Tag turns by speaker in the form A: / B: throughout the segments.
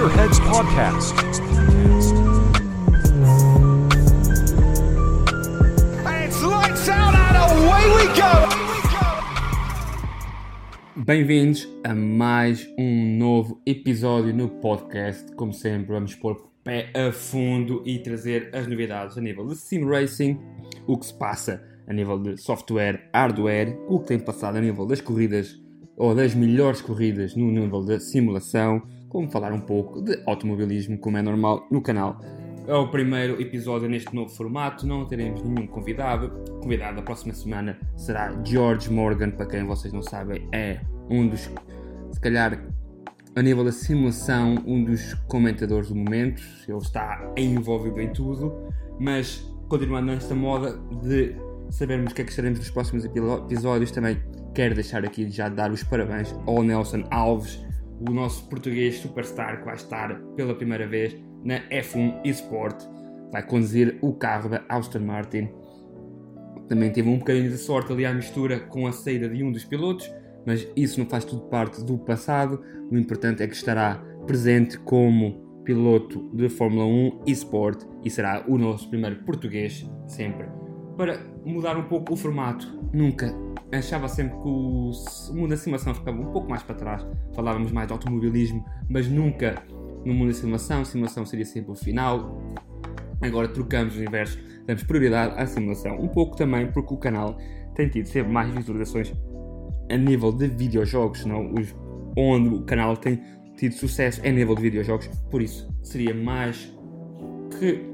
A: Gearheads Podcast.
B: Bem-vindos a mais um novo episódio no podcast. Como sempre, vamos pôr o pé a fundo e trazer as novidades a nível de sim racing, o que se passa a nível de software, hardware, o que tem passado a nível das corridas ou das melhores corridas no nível da simulação, como falar um pouco de automobilismo, como é normal no canal. É o primeiro episódio neste novo formato, não teremos nenhum convidado. O convidado da próxima semana será George Morgan, para quem vocês não sabem, é um dos, se calhar, a nível da simulação, um dos comentadores do momento. Ele está envolvido em tudo, mas continuando nesta moda de sabermos o que é que estaremos nos próximos episódios, também quero deixar aqui já dar os parabéns ao Nelson Alves, o nosso português superstar que vai estar pela primeira vez na F1 eSport. Vai conduzir o carro da Aston Martin. Também teve um bocadinho de sorte ali à mistura com a saída de um dos pilotos, mas isso não faz tudo parte do passado. O importante é que estará presente como piloto de Fórmula 1 eSport e será o nosso primeiro português sempre. Para mudar um pouco o formato, nunca achava sempre que o mundo da simulação ficava um pouco mais para trás. Falávamos mais de automobilismo, mas nunca no mundo da simulação. Simulação seria sempre o final. Agora trocamos o universo, damos prioridade à simulação. Um pouco também porque o canal tem tido sempre mais visualizações a nível de videojogos, não? Os, onde o canal tem tido sucesso é a nível de videojogos. Por isso seria mais que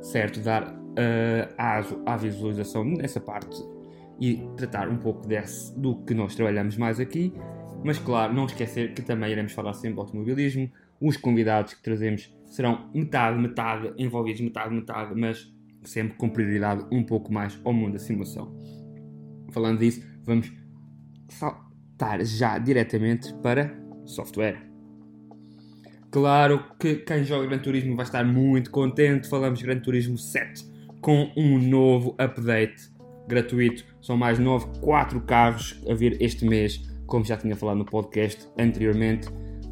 B: certo dar uh, aso à visualização nessa parte e tratar um pouco desse, do que nós trabalhamos mais aqui. Mas claro, não esquecer que também iremos falar sempre de automobilismo. Os convidados que trazemos serão metade, metade envolvidos, metade, metade, mas sempre com prioridade um pouco mais ao mundo da simulação. Falando disso, vamos saltar já diretamente para software. Claro que quem joga Gran Turismo vai estar muito contente. Falamos Gran Turismo 7 com um novo update gratuito. São mais 9, 4 carros a vir este mês, como já tinha falado no podcast anteriormente.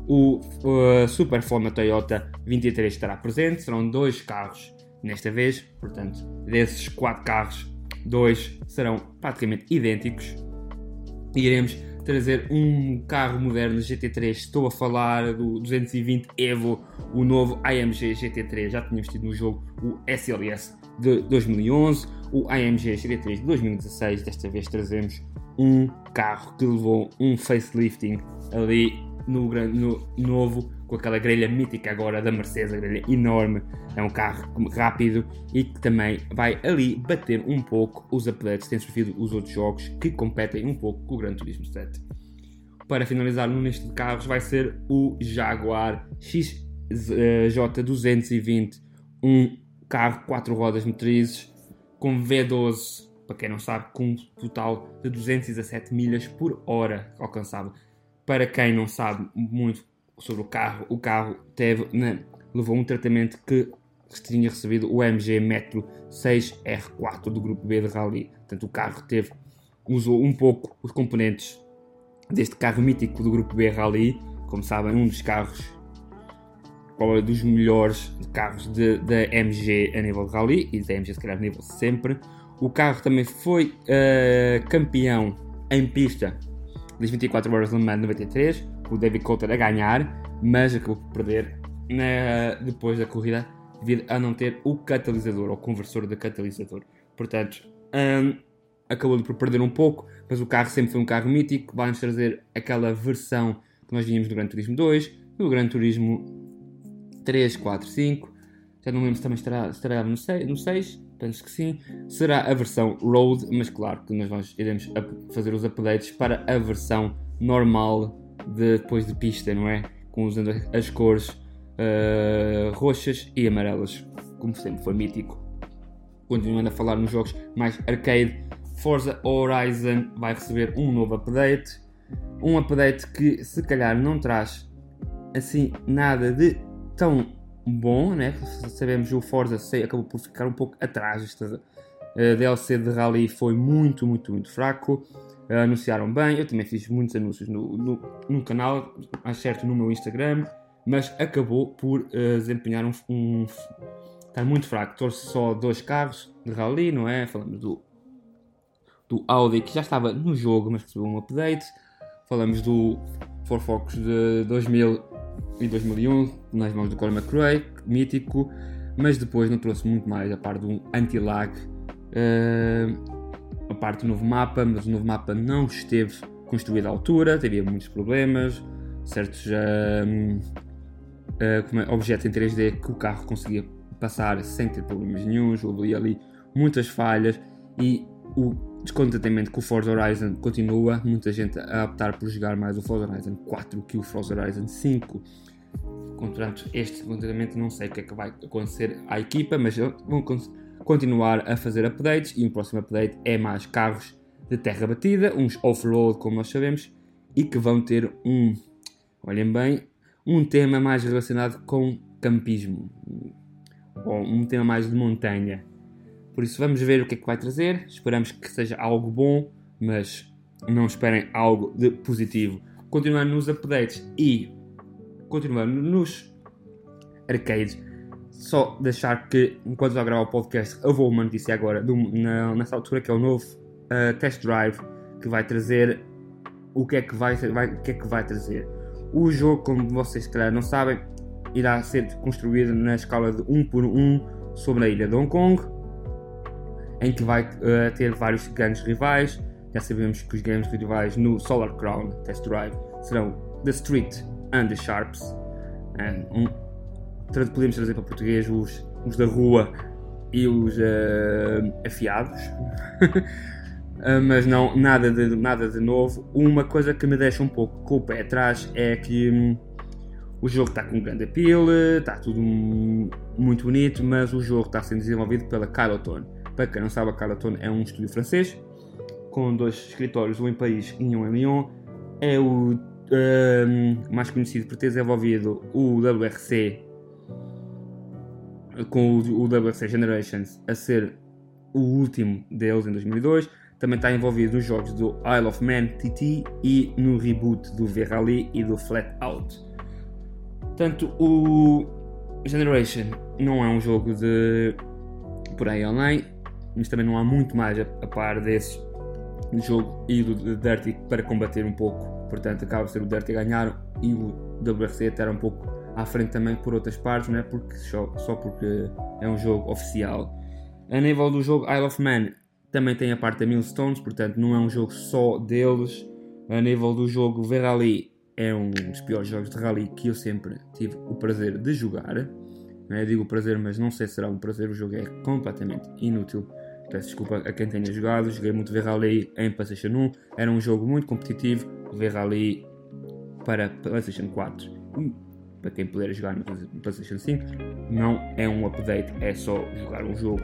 B: O uh, Super Foma Toyota 23 estará presente, serão dois carros nesta vez, portanto, desses 4 carros, dois serão praticamente idênticos. E iremos trazer um carro moderno GT3. Estou a falar do 220 Evo, o novo AMG GT3. Já tínhamos tido no jogo o SLS de 2011, o AMG GT3 de 2016. Desta vez trazemos um carro que levou um facelifting ali no, no novo, com aquela grelha mítica agora da Mercedes, a grelha enorme. É um carro rápido e que também vai ali bater um pouco os updates que têm sofrido os outros jogos que competem um pouco com o Gran Turismo 7. Para finalizar no lista de carros vai ser o Jaguar XJ220, um carro 4 rodas motrizes com V12, para quem não sabe, com um total de 217 milhas por hora alcançado. Para quem não sabe muito sobre o carro, o carro teve, né, levou um tratamento que tinha recebido o MG Metro 6R4 do grupo B de Rally. Portanto, o carro teve, usou um pouco os componentes deste carro mítico do grupo B Rally. Como sabem, um dos carros qual dos melhores carros da MG a nível de rally e da MG se calhar a nível sempre. O carro também foi uh, campeão em pista das 24 horas Le Mans 93, com o David Coulter a ganhar, mas acabou por perder depois da corrida devido a não ter o catalisador ou conversor de catalisador. Portanto, um, acabou por perder um pouco, mas o carro sempre foi um carro mítico, vai-nos trazer aquela versão que nós vínhamos no Gran Turismo 2, no Gran Turismo 3, 4, 5. Já não lembro se também estará, estará no 6, no 6, penso que sim. Será a versão Road, mas claro que nós vamos, iremos fazer os updates para a versão normal de, depois de pista, não é? Com usando as cores uh, roxas e amarelas, como sempre foi mítico. Continuando a falar nos jogos mais arcade, Forza Horizon vai receber um novo update. Um update que se calhar não traz assim nada de tão bom, né? Sabemos o Forza 6 acabou por ficar um pouco atrás. Esta uh, DLC de Rally foi muito, muito, muito fraco. Uh, anunciaram bem, eu também fiz muitos anúncios no, no, no, canal, mais certo no meu Instagram. mas acabou por uh, desempenhar um, um, estar muito fraco. Trouxe só dois carros de rally, não é? Falamos do, do Audi que já estava no jogo, mas recebeu um update. Falamos do Ford de 2000 e 2001, nas mãos do Colin McRae, mítico, mas depois não trouxe muito mais, a parte do anti-lag, uh, a parte do novo mapa, mas o novo mapa não esteve construído à altura, havia muitos problemas, certos uh, uh, objetos em 3D que o carro conseguia passar sem ter problemas nenhums, houve ali muitas falhas e o descontentamento com o Forza Horizon continua, muita gente a optar por jogar mais o Forza Horizon 4 que o Forza Horizon 5. Portanto, este descontentamento não sei o que é que vai acontecer à equipa, mas vão continuar a fazer updates e o próximo update é mais carros de terra batida, uns off-road como nós sabemos, e que vão ter um, olhem bem, um tema mais relacionado com campismo, ou um tema mais de montanha. Por isso vamos ver o que é que vai trazer. Esperamos que seja algo bom, mas não esperem algo de positivo. Continuando nos updates e continuando nos arcades, só deixar que enquanto eu gravar o podcast, eu vou uma notícia agora do, na, nessa altura que é o novo uh, test drive que vai trazer o que é que vai, vai, o que é que vai trazer. O jogo, como vocês calhar não sabem, irá ser construído na escala de 1 por 1 sobre a ilha de Hong Kong, em que vai uh, ter vários grandes rivais. Já sabemos que os grandes rivais no Solar Crown Test Drive serão The Street and The Sharps. Um, podemos trazer para português os, os da rua e os uh, afiados. uh, mas não, nada de, nada de novo. Uma coisa que me deixa um pouco com o pé atrás é que hum, o jogo está com grande appeal, está tudo muito bonito, mas o jogo está sendo desenvolvido pela Kyloton. Para quem não sabe, a Kyloton é um estúdio francês com dois escritórios, um em Paris e um em Lyon. É o um, mais conhecido por ter desenvolvido o WRC com o, o WRC Generations a ser o último deles em 2002. Também está envolvido nos jogos do Isle of Man TT e no reboot do V-Rally e do Flat Out. Portanto, o Generation não é um jogo de por aí online, mas também não há muito mais a, a par desse jogo e do Dirty para combater um pouco. Portanto, acaba de ser o Dirty a ganhar e o WRC era um pouco à frente também por outras partes, não é? porque, só, só porque é um jogo oficial. A nível do jogo Isle of Man, também tem a parte da Millstones, portanto, não é um jogo só deles. A nível do jogo V-Rally, é um dos piores jogos de rally que eu sempre tive o prazer de jogar. Não é? Digo prazer, mas não sei se será um prazer, o jogo é completamente inútil. Peço desculpa a quem tenha jogado, joguei muito V-Rally em PlayStation 1, era um jogo muito competitivo, V-Rally para PlayStation 4 para quem puder jogar no PlayStation 5, não é um update, é só jogar um jogo.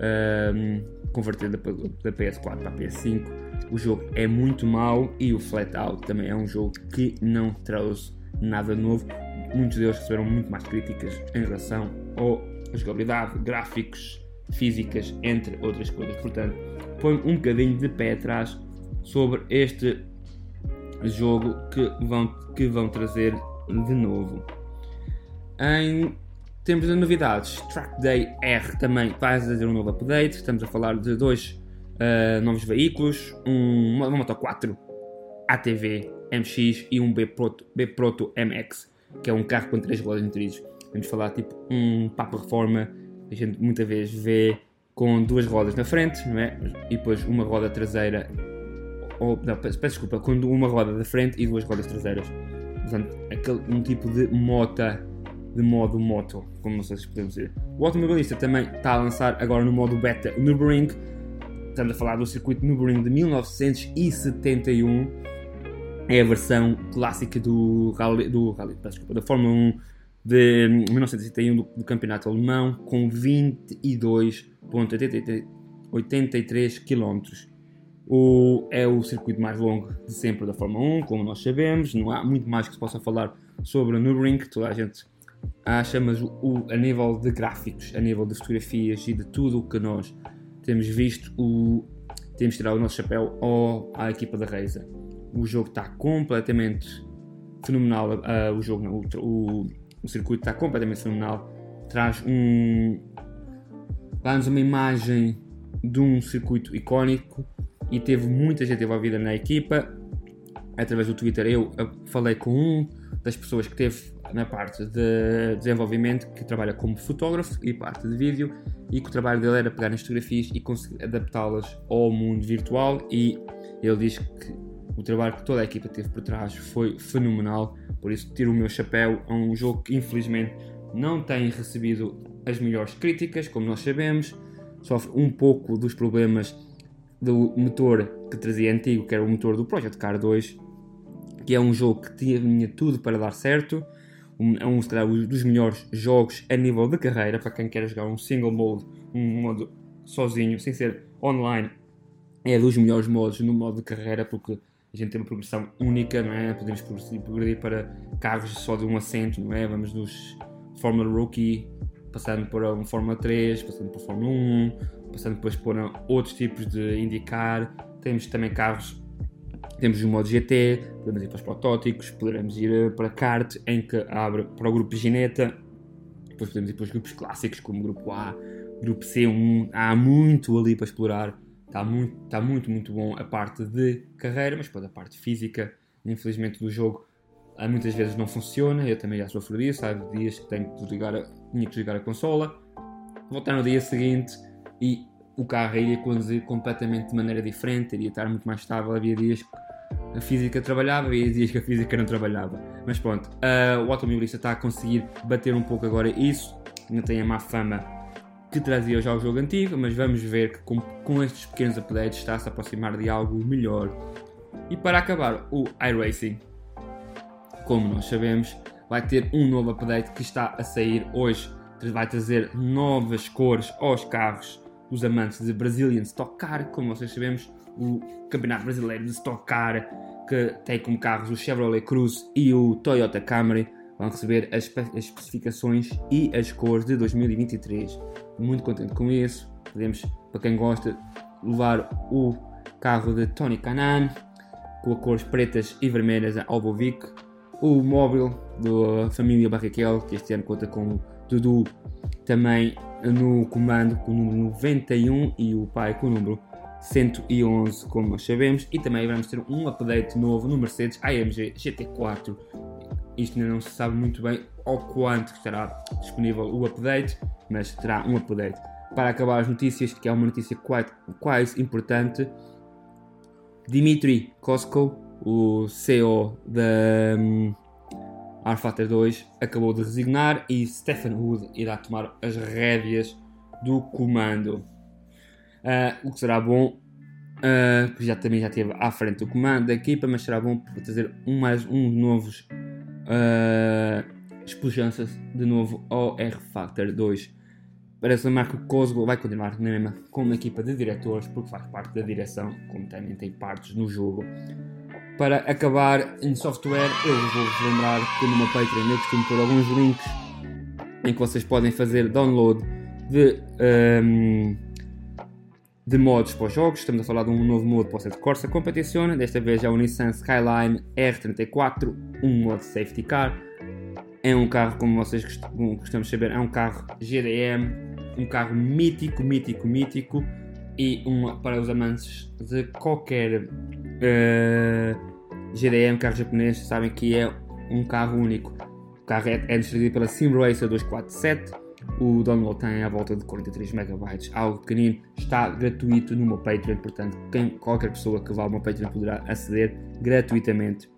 B: Um, converter da, da PS4 para a PS5. O jogo é muito mau e o Flat Out também é um jogo que não trouxe nada novo. Muitos deles receberam muito mais críticas em relação à jogabilidade, gráficos, físicas, entre outras coisas. Portanto, põe um bocadinho de pé atrás sobre este jogo que vão, que vão trazer de novo. Em temos de novidades. Track Day R também vai fazer um novo update. Estamos a falar de dois uh, novos veículos: um, uma, Moto 4 ATV MX e um B Proto, B Proto MX, que é um carro com três rodas motrices. Vamos falar tipo um Papa Reforma. A gente muitas vezes vê com duas rodas na frente, não é? E depois uma roda traseira. Ou, não, peço desculpa, com uma roda da frente e duas rodas traseiras. Portanto, aquele, um tipo de mota de modo moto, como não sei se podemos dizer. O automobilista também está a lançar agora no modo beta o Nürburgring. Estamos a falar do circuito Nürburgring de 1971. É a versão clássica do Rally, do Rally desculpa, da Fórmula 1 de 1971 do, campeonato alemão com 22.83 km. O, é o circuito mais longo de sempre da Fórmula 1, como nós sabemos. Não há muito mais que se possa falar sobre o Nürburgring, toda a gente acha, mas o, a nível de gráficos, a nível de fotografias e de tudo o que nós temos visto, o, temos tirado o nosso chapéu ao, à equipa da Reisa. O jogo está completamente fenomenal uh, o jogo, o, o, o circuito está completamente fenomenal. Traz um. dá-nos uma imagem de um circuito icónico e teve muita gente envolvida na equipa. Através do Twitter, eu falei com um das pessoas que teve na parte de desenvolvimento, que trabalha como fotógrafo e parte de vídeo, e que o trabalho dele era pegar nas fotografias e conseguir adaptá-las ao mundo virtual. E ele diz que o trabalho que toda a equipa teve por trás foi fenomenal, por isso tiro o meu chapéu a um jogo que infelizmente não tem recebido as melhores críticas, como nós sabemos, sofre um pouco dos problemas do motor que trazia antigo, que era o motor do Project Car 2, que é um jogo que tinha tudo para dar certo. é um dos melhores jogos a nível de carreira para quem quer jogar um single mode, um modo sozinho, sem ser online. É dos melhores modos no modo de carreira porque a gente tem uma progressão única, não é? Podemos progredir para carros só de um assento, não é? Vamos dos Fórmula Rookie, passando por um Fórmula 3, passando por Fórmula 1, passando depois por outros tipos de indicar. Temos também carros, temos o modo GT, podemos ir para os protótipos, poderemos ir eh, para kart, em que abre para o grupo Gineta, depois podemos ir para os grupos clássicos, como grupo A, grupo C1. Há muito ali para explorar. Está muito, está muito, muito bom a parte de carreira, mas depois a parte física, infelizmente, do jogo muitas vezes não funciona. Eu também já sofro disso. Há dias que tenho que desligar a, tinha que desligar a consola, voltar no dia seguinte e o carro iria conduzir completamente de maneira diferente, iria estar muito mais estável. Havia dias que a física trabalhava e dias que a física não trabalhava. Mas pronto, uh, o automobilista está a conseguir bater um pouco agora isso. Ainda tem a má fama que trazia já o jogo antigo, mas vamos ver que com, com estes pequenos updates está a se aproximar de algo melhor. E para acabar, o iRacing, como nós sabemos, vai ter um novo update que está a sair hoje. Vai trazer novas cores aos carros dos amantes de Brazilian Stock Car, como vocês sabemos, o Campeonato Brasileiro de Stock Car, que tem como carros o Chevrolet Cruze e o Toyota Camry, vão receber as, especificações e as cores de 2023. Muito contente com isso. Podemos, para quem gosta, levar o carro de Tony Canan com as cores pretas e vermelhas a Albovic, o móvel da família Barrichello, que este ano conta com o Dudu também no comando com o número 91 e o pai com o número 111, como nós sabemos, e também vamos ter um update novo no Mercedes AMG GT4 isto ainda não se sabe muito bem ao quanto estará disponível o update, mas terá um update. Para acabar as notícias, que é uma notícia quite, quase importante, Dimitri Kosko, o CEO da um, R-Factor 2, acabou de resignar e Stephen Wood irá tomar as rédeas do comando. Uh, o que será bom, uh, já também já esteve à frente do comando da equipa, mas será bom para trazer um, mais uns novos uh, de novo ao R-Factor 2. Parece lembrar que Cosmo vai continuar na mesma como equipa de diretores, porque faz parte da direção, como também tem partes no jogo. Para acabar em software, eu vou-vos lembrar que no meu Patreon eu costumo pôr alguns links em que vocês podem fazer download de, um, de modos para os jogos. Estamos a falar de um novo modo para o de Corsa Competizione, desta vez é o Nissan Skyline R34 um modo safety car. É um carro, como vocês gostamos saber, é um carro GDM, um carro mítico, mítico, mítico e um, para os amantes de qualquer uh, GDM, carro japonês, sabem que é um carro único. O carro é, é distribuído pela SimRacer 247. O download tem à volta de 43 MB, algo pequenino. Está gratuito no meu Patreon, portanto, quem, qualquer pessoa que vá ao meu Patreon poderá aceder gratuitamente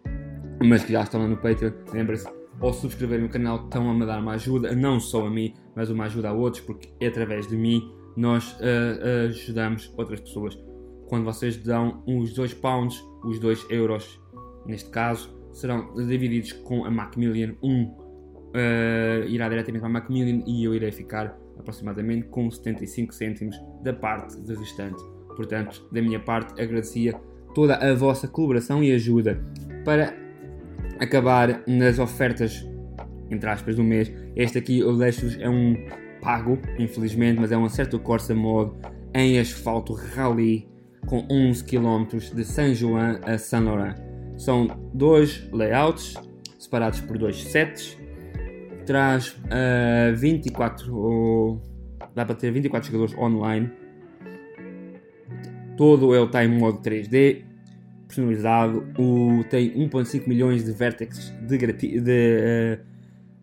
B: mas que já estão lá no Patreon, lembrem-se, ou subscreverem o canal, estão a me dar uma ajuda, não só a mim, mas uma ajuda a outros, porque é através de mim nós uh, ajudamos outras pessoas. Quando vocês dão os 2 pounds, os 2 euros, neste caso, serão divididos com a Macmillion. Um uh, irá diretamente para a Macmillion e eu irei ficar aproximadamente com 75 cêntimos da parte de restante. Portanto, da minha parte, agradecia toda a vossa colaboração e ajuda para acabar nas ofertas, entre aspas, do mês. Este aqui eu deixo-vos, é um pago, infelizmente, mas é um acerto Corsa Mod em asfalto rally com 11 km de San João a San Laurent. São dois layouts, separados por dois sets. Traz uh, 24, ou, dá para ter 24 jogadores online. Todo ele está em modo 3D, personalizado. O, tem 1.5 milhões de vértices de, de,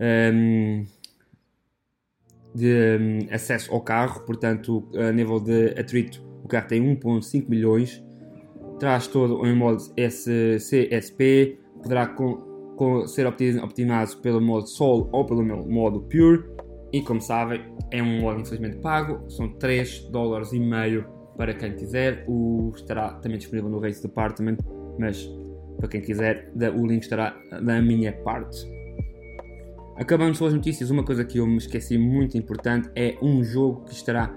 B: uh, um, de um, acesso ao carro, portanto, a nível de atrito, o carro tem 1.5 milhões. Traz todo em modo CSP, poderá com, com, ser optimizado pelo modo Sol ou pelo modo Pure. E como sabem, é um modo infelizmente pago, são 3 dólares e meio para quem quiser. O estará também disponível no Race Department, mas para quem quiser, o link estará da minha parte. Acabamos com as notícias. Uma coisa que eu me esqueci muito importante é um jogo que estará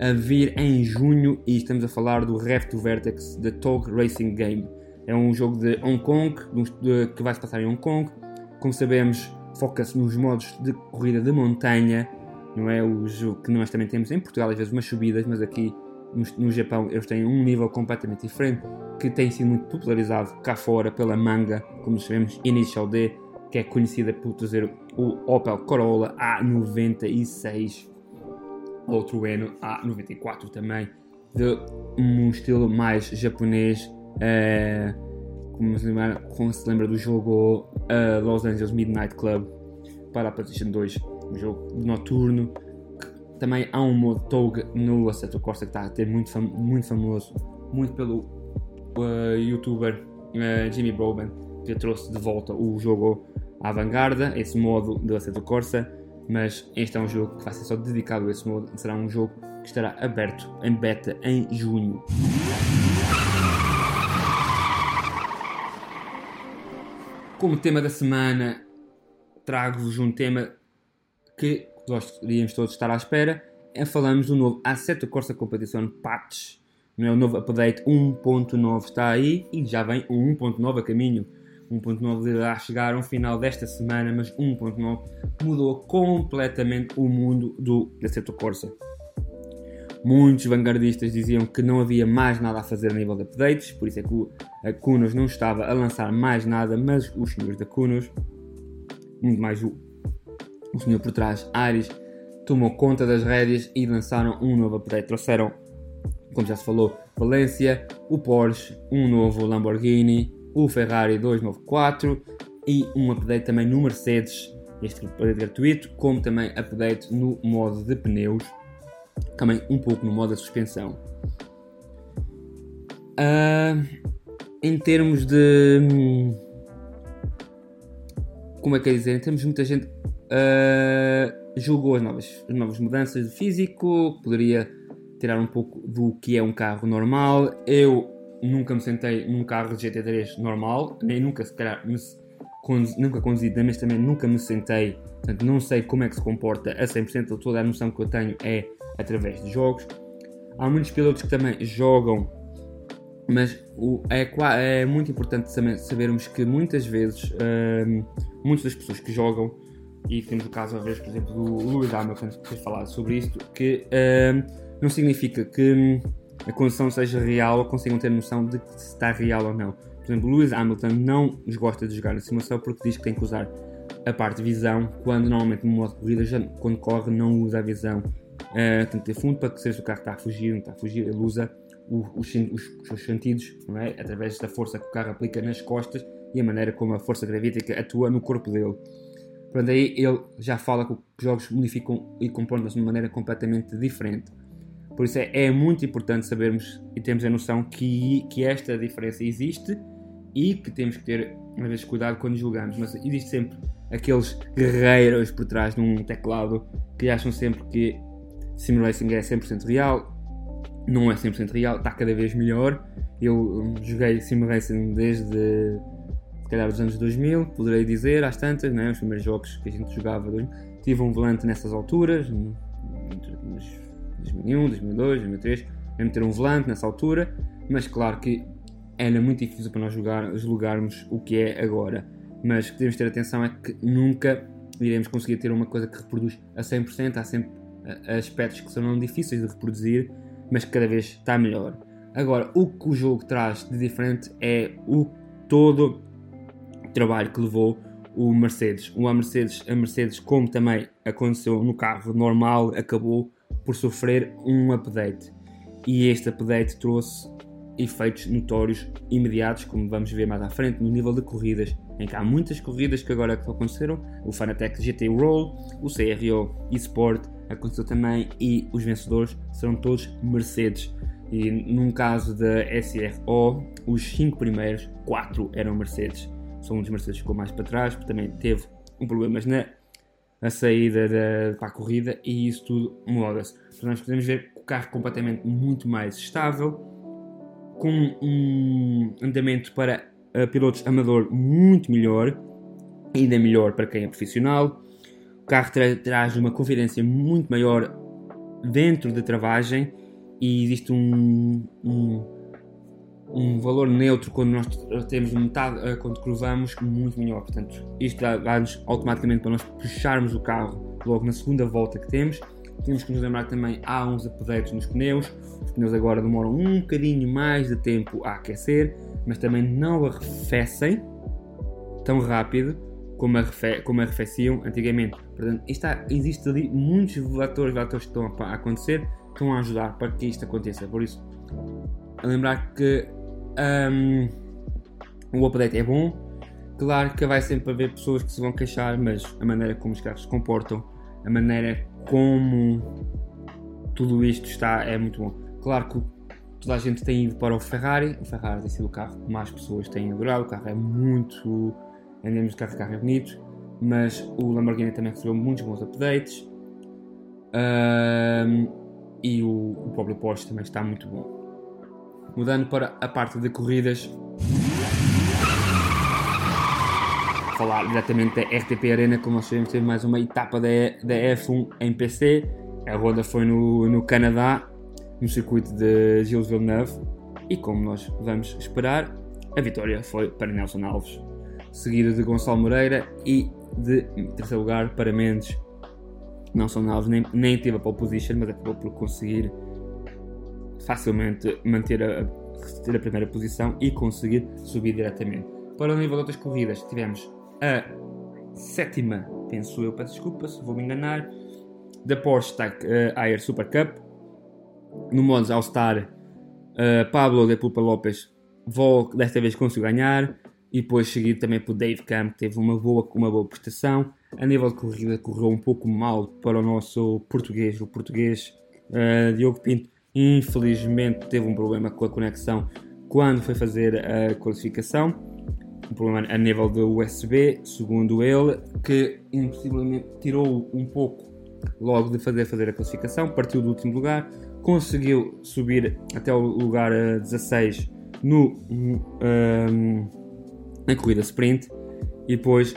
B: a vir em junho e estamos a falar do to Vertex The Tog Racing Game. É um jogo de Hong Kong que vai se passar em Hong Kong. Como sabemos, foca-se nos modos de corrida de montanha, não é o jogo que nós também temos em Portugal, às vezes umas subidas, mas aqui no, Japão eles têm um nível completamente diferente que tem sido muito popularizado cá fora pela manga, como sabemos, Initial D, que é conhecida por trazer o Opel Corolla A96, outro Eno A94 também, de um estilo mais japonês, uh, como, se lembra, como se lembra do jogo uh, Los Angeles Midnight Club para a PlayStation 2, um jogo noturno. Também há um modo Tog no Assetto Corsa que está a ter muito, fam muito famoso, muito pelo uh, youtuber Jimmy Broban, que trouxe de volta o jogo à vanguarda, esse modo do Assetto Corsa, mas este é um jogo que vai ser só dedicado a esse modo, será um jogo que estará aberto em beta em junho. Como tema da semana, trago-vos um tema que gostaríamos todos estar à espera. É falamos do novo Assetto Corsa Competition Patch. Não é o novo update 1.9 está aí e já vem o 1.9 a caminho. 1.9 irá chegar ao final desta semana, mas 1.9 mudou completamente o mundo do Assetto Corsa. Muitos vanguardistas diziam que não havia mais nada a fazer a nível de updates, por isso é que a Kunos não estava a lançar mais nada, mas os senhores da Kunos, muito mais o, o senhor por trás, Ares, tomou conta das rédeas e lançaram um novo update. Trouxeram, como já se falou, Valência, o Porsche, um novo Lamborghini, o Ferrari 294 e um update também no Mercedes, este update gratuito, como também update no modo de pneus, também um pouco no modo de suspensão. Uh, em termos de. Como é que é dizer? Em termos de muita gente uh, julgou as novas, as novas mudanças de físico, poderia tirar um pouco do que é um carro normal. Eu nunca me sentei num carro de GT3 normal, nem nunca se calhar me, conduzi, nunca conduzi, mas também nunca me sentei, portanto não sei como é que se comporta a 100%, toda a noção que eu tenho é através de jogos. Há muitos pilotos que também jogam, mas o, é, é, muito importante sabermos que muitas vezes, um, muitas das pessoas que jogam, e temos o caso, às por exemplo, do Lewis Hamilton, que fez falar sobre isto, que um, não significa que a condição seja real ou consigam ter noção de que está real ou não. Por exemplo, Lewis Hamilton não gosta de jogar na simulação porque diz que tem que usar a parte visão, quando normalmente no modo de corrida, já, quando corre, não usa a visão. Uh, tem que ter fundo para que seja o carro está a fugir, não está a fugir, ele usa o, os, os, seus sentidos, não é? através da força que o carro aplica nas costas e a maneira como a força gravítica atua no corpo dele. Portanto, aí ele já fala que os jogos modificam e comportam-se de uma maneira completamente diferente. Por isso é, é, muito importante sabermos e termos a noção que, que esta diferença existe e que temos que ter, às vezes, cuidado quando julgamos. Mas existe sempre aqueles guerreiros por trás de um teclado que acham sempre que Sim Racing é 100% real. Não é 100% real, está cada vez melhor. Eu joguei Sim Racing desde se calhar os anos 2000, poderei dizer, às tantas, né? os primeiros jogos que a gente jogava. Tive um volante nessas alturas, entre 2001, 2002, 2003, mesmo ter um volante nessa altura, mas claro que era muito difícil para nós jogar, julgarmos o que é agora. Mas o que devemos ter atenção é que nunca iremos conseguir ter uma coisa que reproduz a 100%, há sempre aspectos que são difíceis de reproduzir, mas que cada vez está melhor. Agora, o que o jogo traz de diferente é o todo o trabalho que levou o Mercedes. O Mercedes, a Mercedes, como também aconteceu no carro normal, acabou por sofrer um update. E este update trouxe efeitos notórios imediatos, como vamos ver mais à frente, no nível de corridas, em que há muitas corridas que agora aconteceram, o Fanatec GT Roll, o CRO eSport aconteceu também e os vencedores serão todos Mercedes. E num caso da SRO, os 5 primeiros, 4 eram Mercedes. São um dos Mercedes ficou mais para trás, porque também teve um problemas na a saída da, para a corrida e isso tudo muda-se. Então nós podemos ver o carro completamente muito mais estável, com um andamento para pilotos amador muito melhor, ainda melhor para quem é profissional. O carro tra traz uma confidência muito maior dentro da travagem e existe um, um, um valor neutro quando nós temos metade, uh, quando cruzamos, muito melhor. Portanto, isto dá-nos automaticamente para nós puxarmos o carro logo na segunda volta que temos. Temos que nos lembrar que também há uns updates nos pneus. Os pneus agora demoram um bocadinho mais de tempo a aquecer, mas também não arrefecem tão rápido como, arrefe como arrefeciam antigamente. Portanto, está, existe ali muitos fatores, fatores que estão a, acontecer estão a ajudar para que isto aconteça. Por isso, a lembrar que um, o update é bom. Claro que vai sempre haver pessoas que se vão queixar, mas a maneira como os carros se comportam, a maneira como tudo isto está é muito bom. Claro que toda a gente tem ido para o Ferrari, o Ferrari tem sido o carro que mais pessoas têm adorado, o carro é muito. Andamos de carro, carro é bonito, mas o Lamborghini também recebeu muitos bons updates. Um, e o, o próprio Porsche também está muito bom. Mudando para a parte de corridas, falar diretamente da RTP Arena, como nós sabemos, teve mais uma etapa da, da F1 em PC. A ronda foi no, no Canadá, no circuito de Gilles Villeneuve, e como nós vamos esperar, a vitória foi para Nelson Alves, seguido de Gonçalo Moreira e de terceiro lugar para Mendes. Nelson Alves nem, nem teve a pole position, mas acabou por conseguir facilmente manter a, a primeira posição e conseguir subir diretamente. Para o nível de outras corridas, tivemos a sétima, penso eu, peço desculpa se vou me enganar, da Porsche Tech uh, Air Super Cup. No modo All-Star, uh, Pablo de Pulpa Lopes desta vez conseguiu ganhar e depois seguido também por Dave Camp, que teve uma boa, uma boa prestação. A nível de corrida, correu um pouco mal para o nosso português, o português uh, Diogo Pinto, Infelizmente teve um problema com a conexão quando foi fazer a qualificação. Um problema a nível do USB, segundo ele, que impossivelmente tirou um pouco logo de fazer, fazer a classificação, partiu do último lugar, conseguiu subir até o lugar 16 no, um, na corrida sprint e depois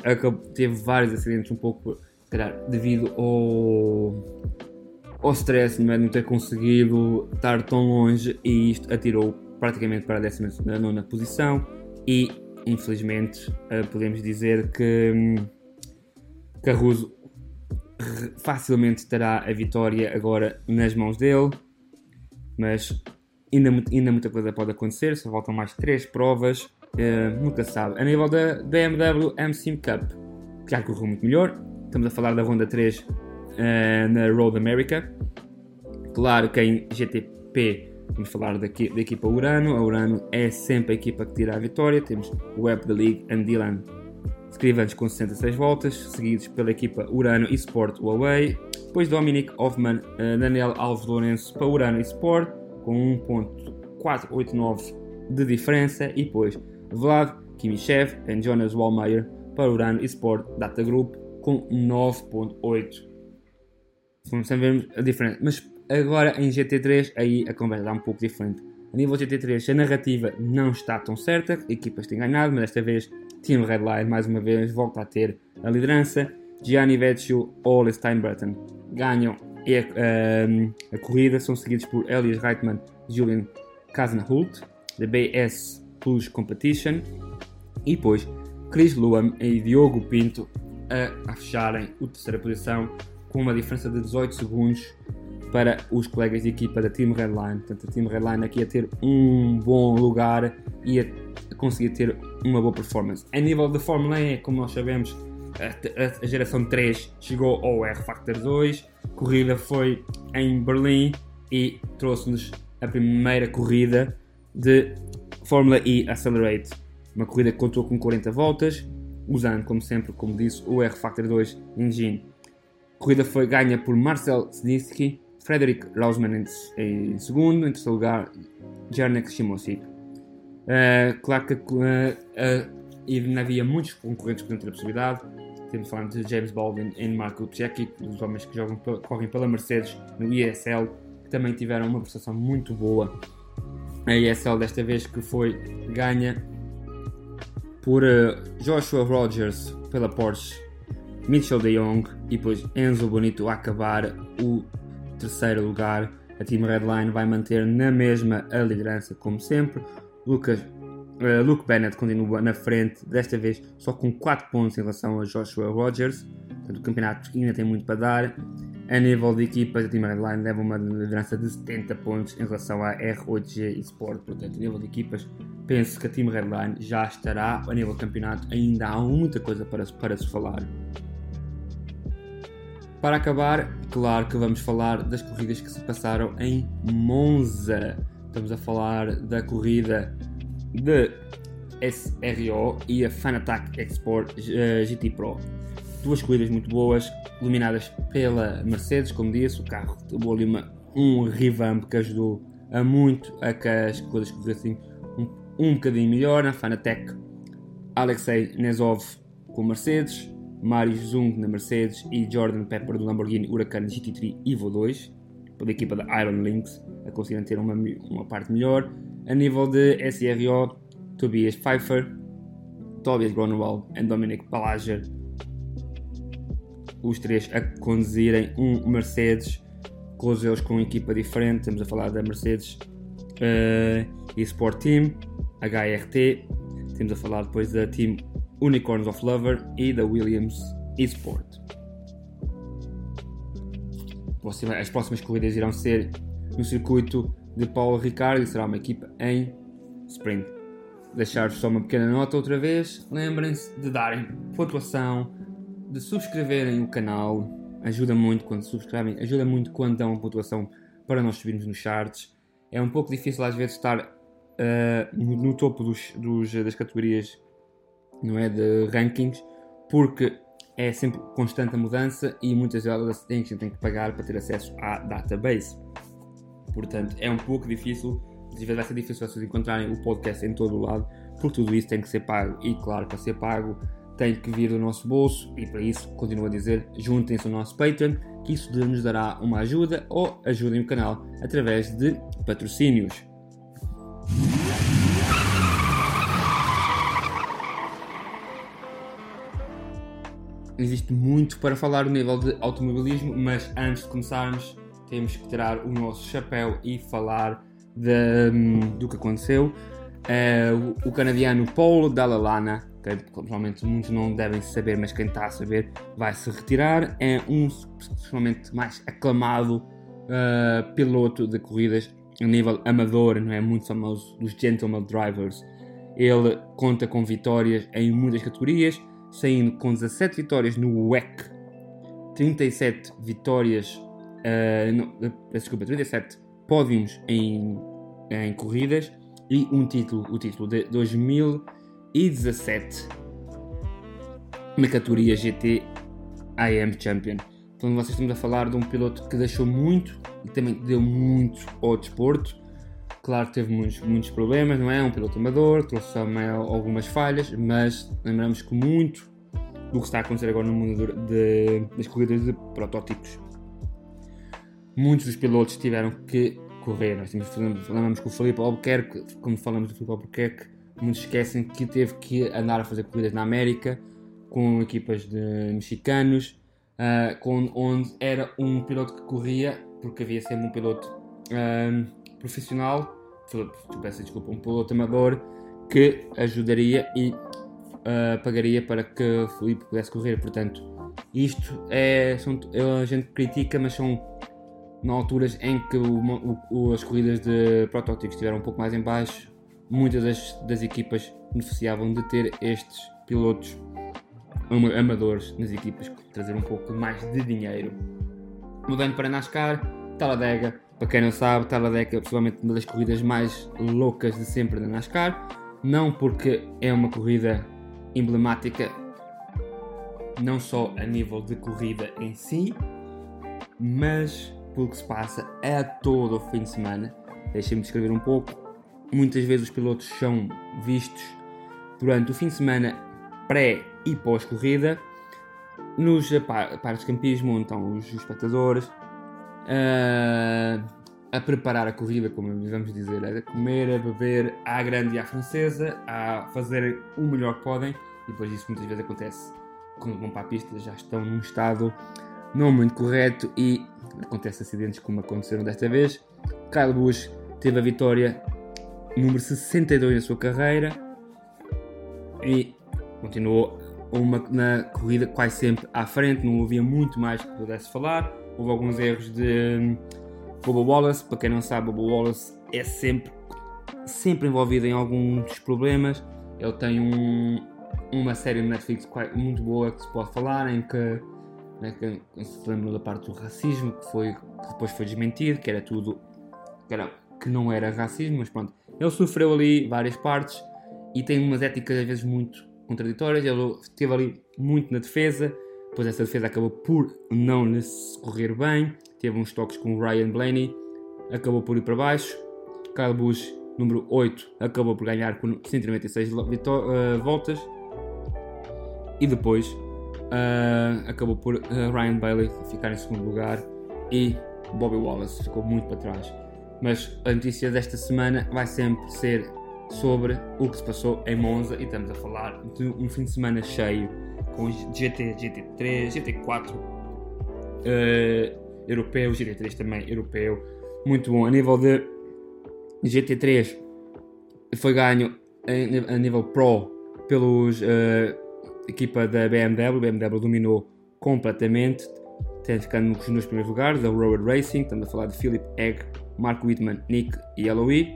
B: teve vários acidentes um pouco calhar, devido ao ao stress não, é, não ter conseguido estar tão longe e isto atirou praticamente para a 19 posição e infelizmente eh, podemos dizer que hum, Carruso facilmente terá a vitória agora nas mãos dele mas ainda, ainda muita coisa pode acontecer, só faltam mais 3 provas, uh, nunca sabe. A nível da BMW M-Sim Cup, já correu muito melhor, estamos a falar da ronda 3 uh, na Road America. Claro que em GTP vamos falar da, da, equipa Urano. A Urano é sempre a equipa que tira a vitória. Temos o Web da League and Dylan Scrivens com 66 voltas, seguidos pela equipa Urano Esport Huawei. Depois Dominic Hoffman, uh, Daniel Alves Lourenço para Urano Esport com 1.489 de diferença. E depois Vlad Kimichev e Jonas Wallmeyer para Urano Esport Data Group com 9.8 Começamos a ver a diferença. Mas agora em GT3 aí a conversa está um pouco diferente. A nível GT3 a narrativa não está tão certa, equipas têm ganhado, mas desta vez Team Redline mais uma vez volta a ter a liderança. Gianni Vecchio ou Steinbretten ganham a, a, a, corrida, são seguidos por Elias Reitman e Julian Kazenhult, da BS Plus Competition, e depois Chris Luam e Diogo Pinto a, a fecharem a terceira posição com uma diferença de 18 segundos para os colegas de equipa da Team Redline. Portanto, a Team Redline aqui a ter um bom lugar e a conseguir ter uma boa performance. A nível de Fórmula E, como nós sabemos, a, a, geração 3 chegou ao R Factor 2, a corrida foi em Berlim e trouxe-nos a primeira corrida de Fórmula E Accelerate. Uma corrida que contou com 40 voltas, usando, como sempre, como disse, o R Factor 2 Engine. A corrida foi ganha por Marcel Snitsky, Frederick Rausman em, em segundo, em terceiro lugar, Jarnek Shimosik. Uh, claro que uh, havia muitos concorrentes que não tinham possibilidade. Temos falando de James Baldwin e Marco Piecki, os homens que jogam, correm pela Mercedes no ESL, que também tiveram uma prestação muito boa. A ESL desta vez que foi ganha por uh, Joshua Rogers pela Porsche, Mitchell de Jong e depois Enzo Bonito a acabar o terceiro lugar. A Team Redline vai manter na mesma a liderança como sempre. Lucas, uh, Luke Bennett continua na frente, desta vez só com 4 pontos em relação a Joshua Rogers. Portanto, o campeonato ainda tem muito para dar. A nível de equipas, a Team Redline leva uma liderança de 70 pontos em relação à R8G Sport. Portanto, a nível de equipas, penso que a Team Redline já estará a nível de campeonato. Ainda há muita coisa para, para se falar. Para acabar, claro que vamos falar das corridas que se passaram em Monza. Estamos a falar da corrida de SRO e a Fanatec Export uh, GT Pro. Duas corridas muito boas, iluminadas pela Mercedes, como disse, o carro teve ali uma, um revamp que ajudou a muito a que as coisas corressem um, um bocadinho melhor. Na Fanatec, Alexei Nezov com Mercedes, Marius Zung na Mercedes e Jordan Pepper do Lamborghini Huracan GT3 Evo 2, pela equipa da Iron Lynx, a conseguirem ter uma, uma parte melhor. A nível de SRO, Tobias Pfeiffer, Tobias Gronewald e Dominic Palager, os três a conduzirem um Mercedes, todos eles com equipa diferente. Estamos a falar da Mercedes uh, Sport Team, HRT, temos a falar depois da Team Unicorns of Lover e da Williams Esport. As próximas corridas irão ser no circuito de Paulo Ricardo e será uma equipa em sprint. Deixar-vos só uma pequena nota outra vez. Lembrem-se de darem pontuação, de subscreverem o canal. Ajuda muito quando subscrevem, ajuda muito quando dão pontuação para nós subirmos nos charts. É um pouco difícil às vezes estar uh, no, topo dos, dos, das categorias não é, de rankings, porque é sempre constante a mudança e muitas vezes a gente tem que pagar para ter acesso à database. Portanto, é um pouco difícil, às vezes vai ser difícil vocês encontrarem o podcast em todo o lado, porque tudo isso tem que ser pago. E claro, para ser pago tem que vir do nosso bolso e para isso, continuo a dizer, juntem-se ao nosso Patreon, que isso nos dará uma ajuda ou ajudem o canal através de patrocínios. existe muito para falar no nível de automobilismo, mas antes de começarmos, temos que tirar o nosso chapéu e falar de, hum, do que aconteceu. Uh, o, canadiano Paul Dallalana, que provavelmente muitos não devem saber, mas quem está a saber vai se retirar. É um pessoalmente mais aclamado uh, piloto de corridas a nível amador, não é muito famoso dos Gentleman Drivers. Ele conta com vitórias em muitas categorias saindo com 17 vitórias no WEC, 37 vitórias, uh, não, uh, desculpa, 37 pódios em, em corridas e um título, o título de 2017 na categoria GT AM Champion. Então vocês estamos a falar de um piloto que deixou muito e também deu muito ao desporto. Claro que teve muitos, muitos problemas, não é? Um piloto amador, trouxe também algumas falhas, mas lembramos que muito do que está a acontecer agora no mundo de, das corridas de protótipos. Muitos dos pilotos tiveram que correr. Nós falamos com o Felipe Albuquerque, como falamos do Felipe Albuquerque, muitos esquecem que teve que andar a fazer corridas na América com equipas de mexicanos, uh, com, onde era um piloto que corria, porque havia sempre um piloto uh, profissional peço desculpa, um piloto amador que ajudaria e uh, pagaria para que Felipe pudesse correr. Portanto, isto é. São, a gente critica, mas são na alturas em que o, o, as corridas de protótipos estiveram um pouco mais em baixo, muitas das, das equipas beneficiavam de ter estes pilotos amadores nas equipas, trazer um pouco mais de dinheiro. Mudando para NASCAR, Talladega, para quem não sabe, Talladega é possivelmente uma das corridas mais loucas de sempre da NASCAR, não porque é uma corrida emblemática, não só a nível de corrida em si, mas pelo que se passa a todo o fim de semana. Deixem-me descrever um pouco. Muitas vezes os pilotos são vistos durante o fim de semana pré e pós-corrida. Nos pares de campismo, então os espectadores, uh, a preparar a corrida, como vamos dizer, a comer, a beber à grande e à francesa, a fazer o melhor que podem, e depois isso muitas vezes acontece quando vão para a pista, já estão num estado não muito correto e acontecem acidentes como aconteceram desta vez. Kyle Busch teve a vitória número 62 na sua carreira e continuou uma, na corrida quase sempre à frente, não havia muito mais que pudesse falar. Houve alguns erros de hum, Bobo Wallace, para quem não sabe, Bobo Wallace é sempre, sempre envolvido em alguns problemas. Ele tem um, uma série no Netflix muito boa que se pode falar, em que, né, que se lembra da parte do racismo, que, foi, que depois foi desmentido, que era tudo que, era, que não era racismo, mas pronto. Ele sofreu ali várias partes e tem umas éticas às vezes muito contraditórias. Ele esteve ali muito na defesa, depois essa defesa acabou por não lhe correr bem. Teve uns toques com o Ryan Blaney, acabou por ir para baixo. Kyle Busch, número 8, acabou por ganhar com 196 uh, voltas. E depois uh, acabou por uh, Ryan Bailey ficar em segundo lugar e Bobby Wallace ficou muito para trás. Mas a notícia desta semana vai sempre ser sobre o que se passou em Monza e estamos a falar de um fim de semana cheio com GT, GT3, GT4 uh, europeu, GT3 também europeu, muito bom. A nível de GT3 foi ganho a nível Pro pelos uh, equipa da BMW, BMW dominou completamente, ficando nos primeiros lugares, a Road Racing, estamos a falar de Philip Egg, Mark Whitman, Nick Eloy,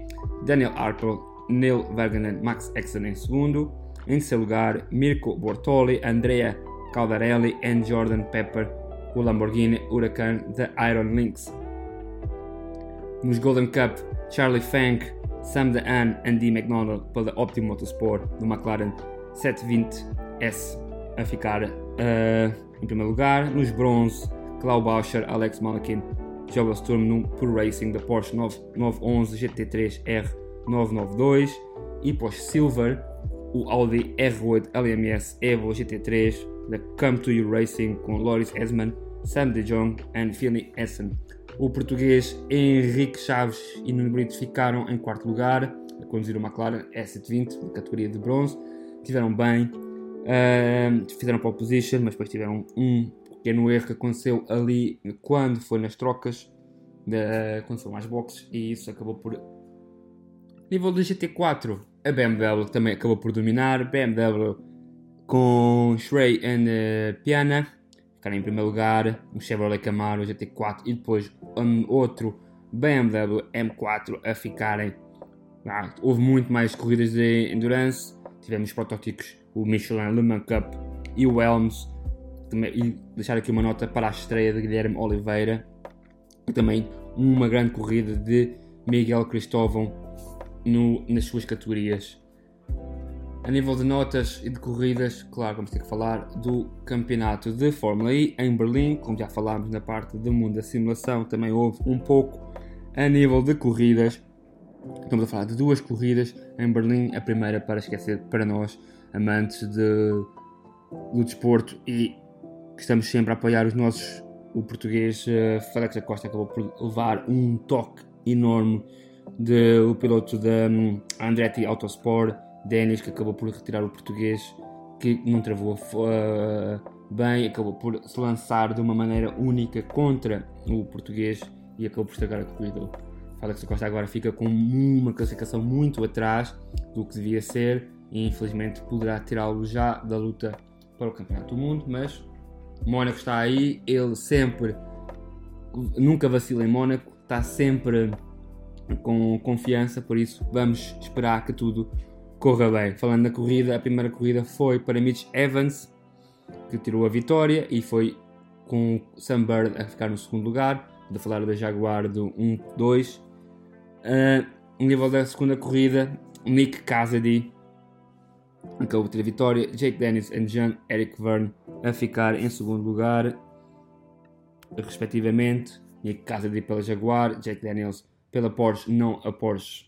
B: Daniel Harper, Neil Verganen, Max Exxon em segundo, em terceiro lugar Mirko Bortoli, Andrea Caldarelli e Jordan Pepper, o Lamborghini Huracan da Iron Lynx. Nos Golden Cup, Charlie Fink, Sam Dehan e Dee McDonald pela Optima Motorsport do McLaren 720S a ficar uh, em primeiro lugar. Nos bronze, Clau Bauscher, Alex Malakin, Joel Sturm no Pro Racing da Porsche 911 GT3 R992 e pós Silver o Audi R8 LMS Evo GT3 da Come to You Racing com Loris Esman, Sam De Jong e Philly Essen. O português Henrique Chaves e Nuno Brito ficaram em quarto lugar, a conduzir o McLaren S720 na categoria de bronze. Tiveram bem, uh, fizeram pole position, mas depois tiveram um pequeno erro que aconteceu ali quando foi nas trocas, de, quando foram às boxes, e isso acabou por. Nível de GT4, a BMW também acabou por dominar. BMW com Shrey e uh, Piana ficaram em primeiro lugar. Um Chevrolet Camaro GT4 e depois um outro BMW M4 a ficarem. Ah, houve muito mais corridas de endurance. Tivemos protótipos, o Michelin Le Mans Cup e o Elms. Também, e deixar aqui uma nota para a estreia de Guilherme Oliveira. E também uma grande corrida de Miguel Cristóvão no, nas suas categorias. A nível de notas e de corridas, claro, vamos ter que falar do campeonato de Fórmula E em Berlim, como já falámos na parte do mundo da simulação, também houve um pouco a nível de corridas. Estamos a falar de duas corridas em Berlim, a primeira para esquecer para nós, amantes de, do desporto e estamos sempre a apoiar os nossos. O português uh, Félix Acosta acabou por levar um toque enorme do piloto da um, Andretti Autosport, Denis, que acabou por retirar o português, que não travou uh, bem, acabou por se lançar de uma maneira única contra o português e acabou por estragar a corrida. Alex Costa agora fica com uma classificação muito atrás do que devia ser e infelizmente poderá tirá-lo já da luta para o Campeonato do Mundo, mas Mónaco está aí, ele sempre nunca vacila em Mónaco, está sempre com confiança, por isso vamos esperar que tudo corra bem. Falando da corrida, a primeira corrida foi para Mitch Evans, que tirou a vitória e foi com Sam Bird a ficar no segundo lugar. De falar da Jaguar do 1-2. Uh, no nível da segunda corrida, Nick Cassidy acabou de ter a vitória. Jake Dennis e John Eric Verne a ficar em segundo lugar, respectivamente. Nick Cassidy pela Jaguar, Jake Daniels pela Porsche, não a Porsche,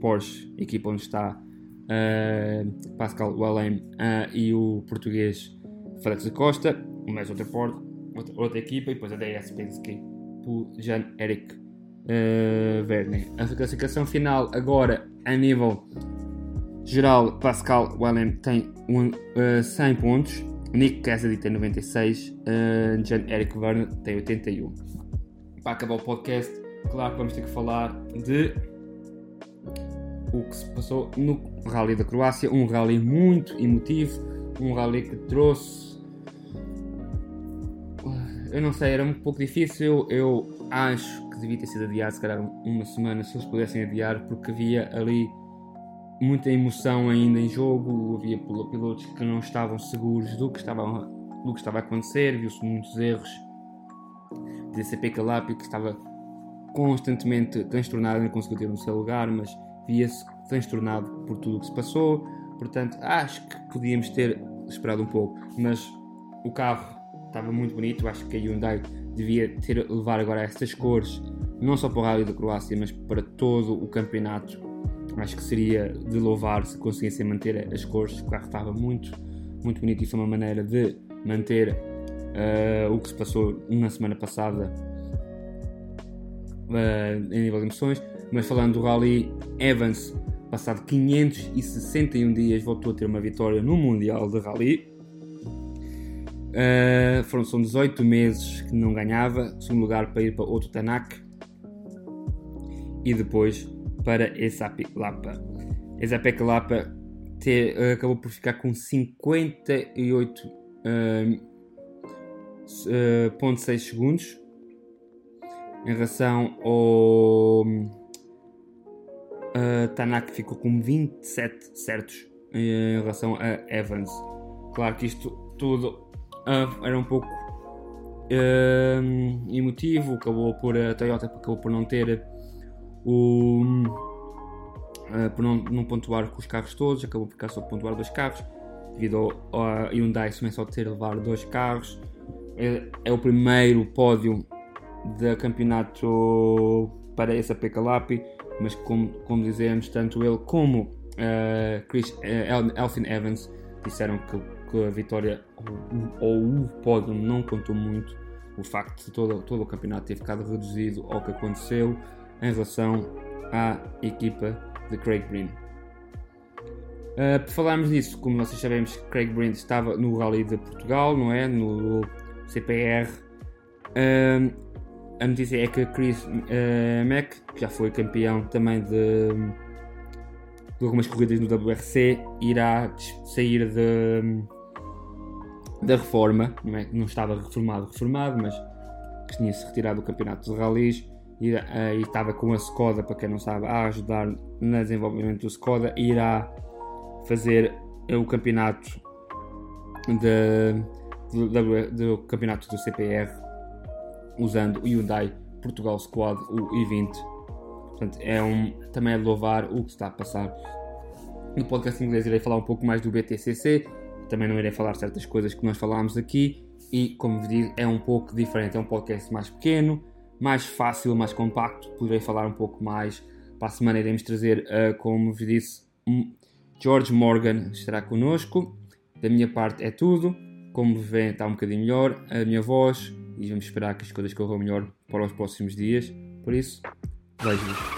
B: Porsche, equipa onde está uh, Pascal Wallem uh, e o português Félix Costa, mais outra, outra, outra equipa, e depois a DS Penske por Jean-Eric uh, Verne. A classificação final agora a nível geral, Pascal Wallem tem um, uh, 100 pontos, Nick Cassidy tem 96, uh, Jean-Eric Verne tem 81. Para acabar o podcast, claro que vamos ter que falar de o que se passou no Rally da Croácia, um rally muito emotivo, um rally que trouxe. Eu não sei, era um pouco difícil. Eu acho que devia ter sido adiado, se calhar uma semana, se eles pudessem adiar, porque havia ali muita emoção ainda em jogo. Havia pilotos que não estavam seguros do que estava, do que estava a acontecer, viu-se muitos erros. De CP Calapi que estava constantemente transtornado, não conseguiu ter no seu lugar, mas via-se transtornado por tudo o que se passou. Portanto, acho que podíamos ter esperado um pouco, mas o carro estava muito bonito. Acho que a Hyundai devia ter levar agora estas cores, não só para o Rally da Croácia, mas para todo o campeonato. Acho que seria de louvar se conseguissem manter as cores. O carro estava muito, muito bonito e foi uma maneira de manter uh, o que se passou na semana passada uh, em nível de emoções. Mas falando do Rally, Evans, passado 561 dias, voltou a ter uma vitória no Mundial de Rally. Uh, foram, são 18 meses que não ganhava, segundo lugar para ir para outro Tanak e depois para Esap Lapa. Uh, acabou por ficar com 58,6 uh, segundos em relação ao uh, Tanak ficou com 27 certos em relação a Evans. Claro que isto tudo uh, era um pouco uh, emotivo, acabou por a Toyota acabou por não ter o uh, por não, não, pontuar com os carros todos, acabou por ficar só pontuar dois carros devido ao Hyundai também só ter levar dois carros. É, é o primeiro pódio de campeonato para essa Pecalapi, mas como, como dizemos, tanto ele como uh, Chris, uh, Elfin Evans disseram que, que a vitória ou, ou o pódio não contou muito. O facto de todo, todo o campeonato ter ficado reduzido ao que aconteceu em relação à equipa de Craig Breen. Uh, por falarmos disso, como vocês sabemos, Craig Breen estava no Rally de Portugal, não é? No CPR. Uh, a notícia é que Chris uh, Mack, que já foi campeão também de, de algumas corridas no WRC, irá sair de, da reforma, não, é? não estava reformado, reformado, mas tinha-se retirado do campeonato de rallies e, estava com a Skoda, para quem não sabe, a ajudar no desenvolvimento do Skoda, irá fazer o campeonato de, do, do campeonato do CPR usando o Hyundai Portugal Squad, o i20. Portanto, é um, também é de louvar o que está a passar. No podcast inglês irei falar um pouco mais do BTCC, também não irei falar certas coisas que nós falámos aqui e, como vos digo, é um pouco diferente, é um podcast mais pequeno, mais fácil, mais compacto, poderei falar um pouco mais. Para a semana iremos trazer, uh, como vos disse, um George Morgan estará connosco. Da minha parte é tudo. Como vêem, está um bocadinho melhor. A minha voz, e vamos esperar que as coisas corram melhor para os próximos dias. Por isso, vejo-vos.